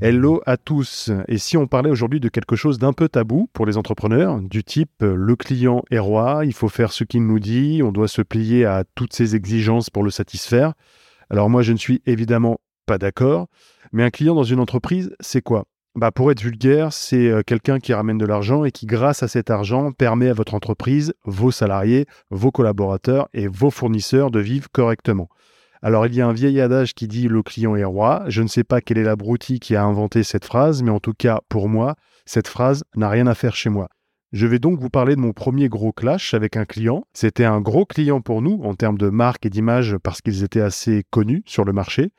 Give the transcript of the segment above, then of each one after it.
Hello à tous. Et si on parlait aujourd'hui de quelque chose d'un peu tabou pour les entrepreneurs, du type euh, le client est roi, il faut faire ce qu'il nous dit, on doit se plier à toutes ses exigences pour le satisfaire. Alors moi je ne suis évidemment pas d'accord, mais un client dans une entreprise, c'est quoi? Bah pour être vulgaire, c'est euh, quelqu'un qui ramène de l'argent et qui, grâce à cet argent, permet à votre entreprise, vos salariés, vos collaborateurs et vos fournisseurs de vivre correctement. Alors il y a un vieil adage qui dit le client est roi. Je ne sais pas quelle est la broutille qui a inventé cette phrase, mais en tout cas pour moi, cette phrase n'a rien à faire chez moi. Je vais donc vous parler de mon premier gros clash avec un client. C'était un gros client pour nous en termes de marque et d'image parce qu'ils étaient assez connus sur le marché.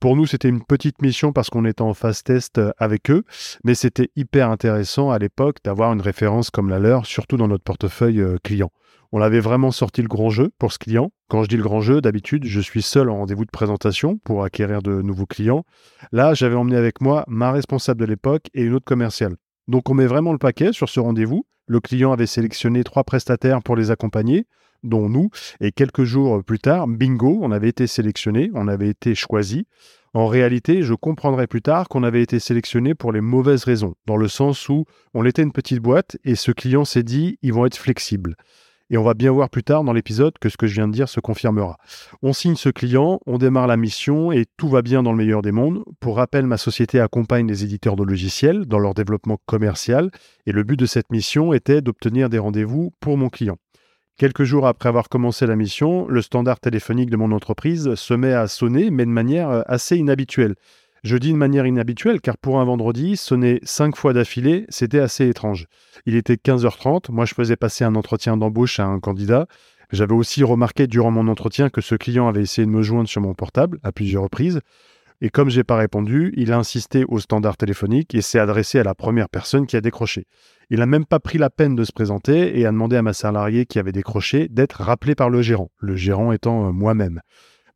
Pour nous, c'était une petite mission parce qu'on était en phase test avec eux, mais c'était hyper intéressant à l'époque d'avoir une référence comme la leur, surtout dans notre portefeuille euh, client. On avait vraiment sorti le grand jeu pour ce client. Quand je dis le grand jeu, d'habitude, je suis seul en rendez-vous de présentation pour acquérir de nouveaux clients. Là, j'avais emmené avec moi ma responsable de l'époque et une autre commerciale. Donc on met vraiment le paquet sur ce rendez-vous. Le client avait sélectionné trois prestataires pour les accompagner, dont nous, et quelques jours plus tard, bingo, on avait été sélectionné, on avait été choisi. En réalité, je comprendrai plus tard qu'on avait été sélectionné pour les mauvaises raisons, dans le sens où on était une petite boîte et ce client s'est dit ils vont être flexibles. Et on va bien voir plus tard dans l'épisode que ce que je viens de dire se confirmera. On signe ce client, on démarre la mission et tout va bien dans le meilleur des mondes. Pour rappel, ma société accompagne les éditeurs de logiciels dans leur développement commercial et le but de cette mission était d'obtenir des rendez-vous pour mon client. Quelques jours après avoir commencé la mission, le standard téléphonique de mon entreprise se met à sonner, mais de manière assez inhabituelle. Je dis de manière inhabituelle car pour un vendredi, sonner cinq fois d'affilée, c'était assez étrange. Il était 15h30, moi je faisais passer un entretien d'embauche à un candidat. J'avais aussi remarqué durant mon entretien que ce client avait essayé de me joindre sur mon portable à plusieurs reprises. Et comme j'ai pas répondu, il a insisté au standard téléphonique et s'est adressé à la première personne qui a décroché. Il n'a même pas pris la peine de se présenter et a demandé à ma salariée qui avait décroché d'être rappelée par le gérant, le gérant étant euh, moi-même.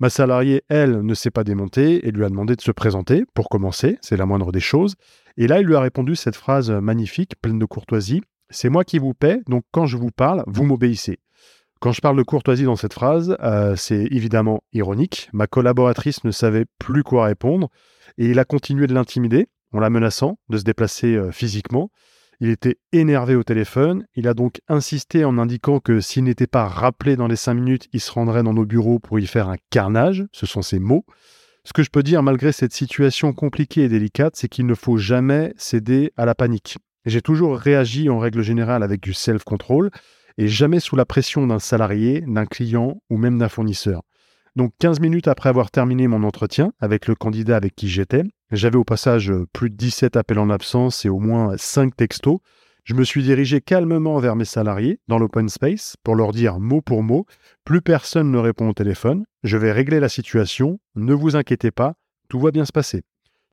Ma salariée, elle, ne s'est pas démontée et lui a demandé de se présenter, pour commencer, c'est la moindre des choses. Et là, il lui a répondu cette phrase magnifique, pleine de courtoisie. C'est moi qui vous paie, donc quand je vous parle, vous m'obéissez. Quand je parle de courtoisie dans cette phrase, euh, c'est évidemment ironique. Ma collaboratrice ne savait plus quoi répondre et il a continué de l'intimider en la menaçant de se déplacer euh, physiquement. Il était énervé au téléphone. Il a donc insisté en indiquant que s'il n'était pas rappelé dans les cinq minutes, il se rendrait dans nos bureaux pour y faire un carnage. Ce sont ses mots. Ce que je peux dire malgré cette situation compliquée et délicate, c'est qu'il ne faut jamais céder à la panique. J'ai toujours réagi en règle générale avec du self-control et jamais sous la pression d'un salarié, d'un client ou même d'un fournisseur. Donc 15 minutes après avoir terminé mon entretien avec le candidat avec qui j'étais, j'avais au passage plus de 17 appels en absence et au moins 5 textos. Je me suis dirigé calmement vers mes salariés dans l'open space pour leur dire mot pour mot, plus personne ne répond au téléphone, je vais régler la situation, ne vous inquiétez pas, tout va bien se passer.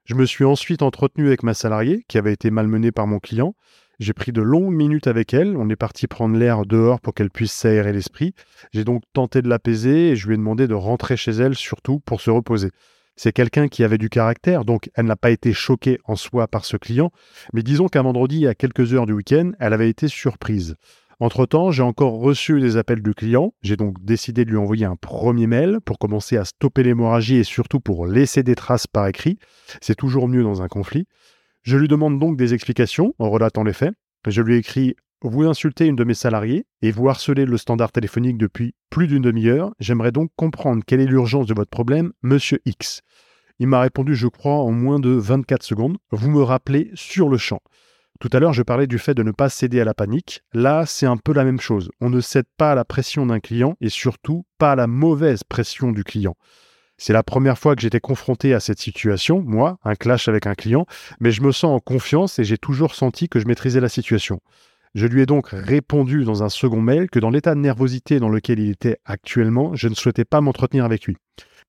Je me suis ensuite entretenu avec ma salariée qui avait été malmenée par mon client j'ai pris de longues minutes avec elle. On est parti prendre l'air dehors pour qu'elle puisse s'aérer l'esprit. J'ai donc tenté de l'apaiser et je lui ai demandé de rentrer chez elle, surtout pour se reposer. C'est quelqu'un qui avait du caractère, donc elle n'a pas été choquée en soi par ce client, mais disons qu'un vendredi, à quelques heures du week-end, elle avait été surprise. Entre-temps, j'ai encore reçu des appels du client. J'ai donc décidé de lui envoyer un premier mail pour commencer à stopper l'hémorragie et surtout pour laisser des traces par écrit. C'est toujours mieux dans un conflit. Je lui demande donc des explications en relatant les faits. Je lui écris Vous insultez une de mes salariés et vous harcelez le standard téléphonique depuis plus d'une demi-heure. J'aimerais donc comprendre quelle est l'urgence de votre problème, monsieur X. Il m'a répondu, je crois, en moins de 24 secondes. Vous me rappelez sur le champ. Tout à l'heure, je parlais du fait de ne pas céder à la panique. Là, c'est un peu la même chose. On ne cède pas à la pression d'un client et surtout pas à la mauvaise pression du client. C'est la première fois que j'étais confronté à cette situation, moi, un clash avec un client, mais je me sens en confiance et j'ai toujours senti que je maîtrisais la situation. Je lui ai donc répondu dans un second mail que dans l'état de nervosité dans lequel il était actuellement, je ne souhaitais pas m'entretenir avec lui.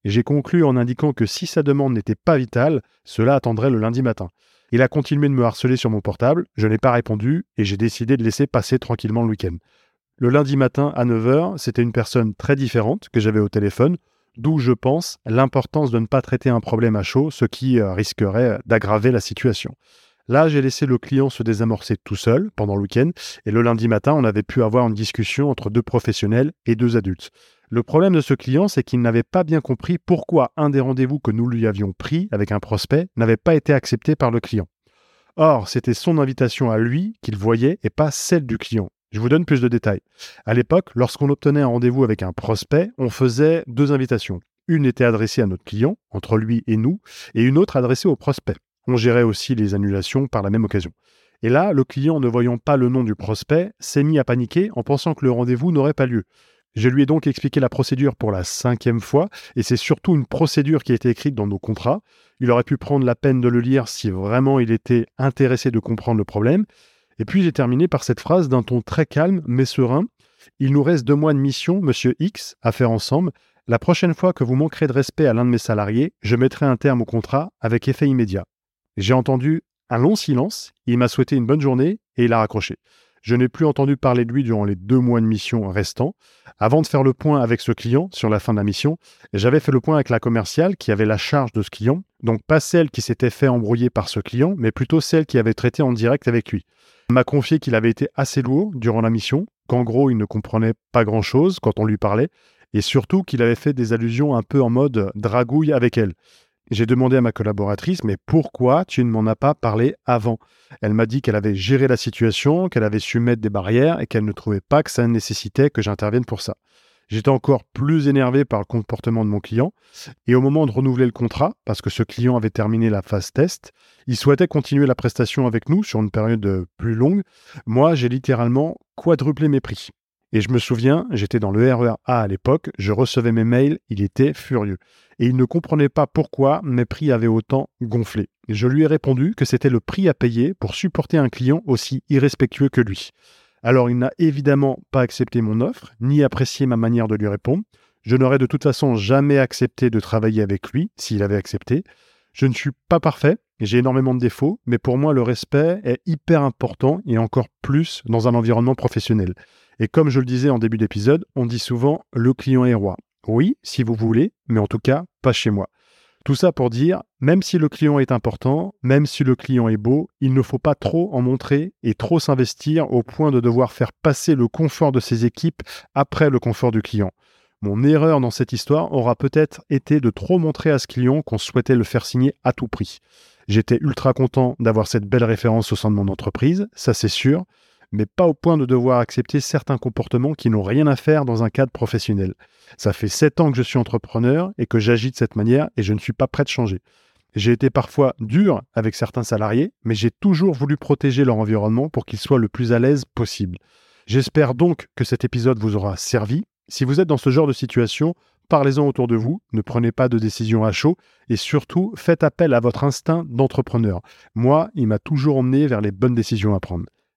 J'ai conclu en indiquant que si sa demande n'était pas vitale, cela attendrait le lundi matin. Il a continué de me harceler sur mon portable, je n'ai pas répondu et j'ai décidé de laisser passer tranquillement le week-end. Le lundi matin à 9h, c'était une personne très différente que j'avais au téléphone, D'où, je pense, l'importance de ne pas traiter un problème à chaud, ce qui euh, risquerait d'aggraver la situation. Là, j'ai laissé le client se désamorcer tout seul pendant le week-end, et le lundi matin, on avait pu avoir une discussion entre deux professionnels et deux adultes. Le problème de ce client, c'est qu'il n'avait pas bien compris pourquoi un des rendez-vous que nous lui avions pris avec un prospect n'avait pas été accepté par le client. Or, c'était son invitation à lui qu'il voyait et pas celle du client. Je vous donne plus de détails. À l'époque, lorsqu'on obtenait un rendez-vous avec un prospect, on faisait deux invitations. Une était adressée à notre client, entre lui et nous, et une autre adressée au prospect. On gérait aussi les annulations par la même occasion. Et là, le client, ne voyant pas le nom du prospect, s'est mis à paniquer en pensant que le rendez-vous n'aurait pas lieu. Je lui ai donc expliqué la procédure pour la cinquième fois, et c'est surtout une procédure qui a été écrite dans nos contrats. Il aurait pu prendre la peine de le lire si vraiment il était intéressé de comprendre le problème, et puis j'ai terminé par cette phrase d'un ton très calme mais serein. Il nous reste deux mois de mission, monsieur X, à faire ensemble. La prochaine fois que vous manquerez de respect à l'un de mes salariés, je mettrai un terme au contrat avec effet immédiat. J'ai entendu un long silence, il m'a souhaité une bonne journée et il a raccroché. Je n'ai plus entendu parler de lui durant les deux mois de mission restants. Avant de faire le point avec ce client sur la fin de la mission, j'avais fait le point avec la commerciale qui avait la charge de ce client, donc pas celle qui s'était fait embrouiller par ce client, mais plutôt celle qui avait traité en direct avec lui m'a confié qu'il avait été assez lourd durant la mission, qu'en gros il ne comprenait pas grand-chose quand on lui parlait, et surtout qu'il avait fait des allusions un peu en mode dragouille avec elle. J'ai demandé à ma collaboratrice, mais pourquoi tu ne m'en as pas parlé avant? Elle m'a dit qu'elle avait géré la situation, qu'elle avait su mettre des barrières et qu'elle ne trouvait pas que ça nécessitait que j'intervienne pour ça. J'étais encore plus énervé par le comportement de mon client. Et au moment de renouveler le contrat, parce que ce client avait terminé la phase test, il souhaitait continuer la prestation avec nous sur une période plus longue. Moi, j'ai littéralement quadruplé mes prix. Et je me souviens, j'étais dans le RER A à l'époque, je recevais mes mails, il était furieux. Et il ne comprenait pas pourquoi mes prix avaient autant gonflé. je lui ai répondu que c'était le prix à payer pour supporter un client aussi irrespectueux que lui. Alors il n'a évidemment pas accepté mon offre, ni apprécié ma manière de lui répondre. Je n'aurais de toute façon jamais accepté de travailler avec lui s'il avait accepté. Je ne suis pas parfait, j'ai énormément de défauts, mais pour moi le respect est hyper important et encore plus dans un environnement professionnel. Et comme je le disais en début d'épisode, on dit souvent le client est roi. Oui, si vous voulez, mais en tout cas pas chez moi. Tout ça pour dire, même si le client est important, même si le client est beau, il ne faut pas trop en montrer et trop s'investir au point de devoir faire passer le confort de ses équipes après le confort du client. Mon erreur dans cette histoire aura peut-être été de trop montrer à ce client qu'on souhaitait le faire signer à tout prix. J'étais ultra content d'avoir cette belle référence au sein de mon entreprise, ça c'est sûr, mais pas au point de devoir accepter certains comportements qui n'ont rien à faire dans un cadre professionnel. Ça fait sept ans que je suis entrepreneur et que j'agis de cette manière et je ne suis pas prêt de changer. J'ai été parfois dur avec certains salariés, mais j'ai toujours voulu protéger leur environnement pour qu'ils soient le plus à l'aise possible. J'espère donc que cet épisode vous aura servi. Si vous êtes dans ce genre de situation, parlez-en autour de vous, ne prenez pas de décision à chaud et surtout faites appel à votre instinct d'entrepreneur. Moi, il m'a toujours emmené vers les bonnes décisions à prendre.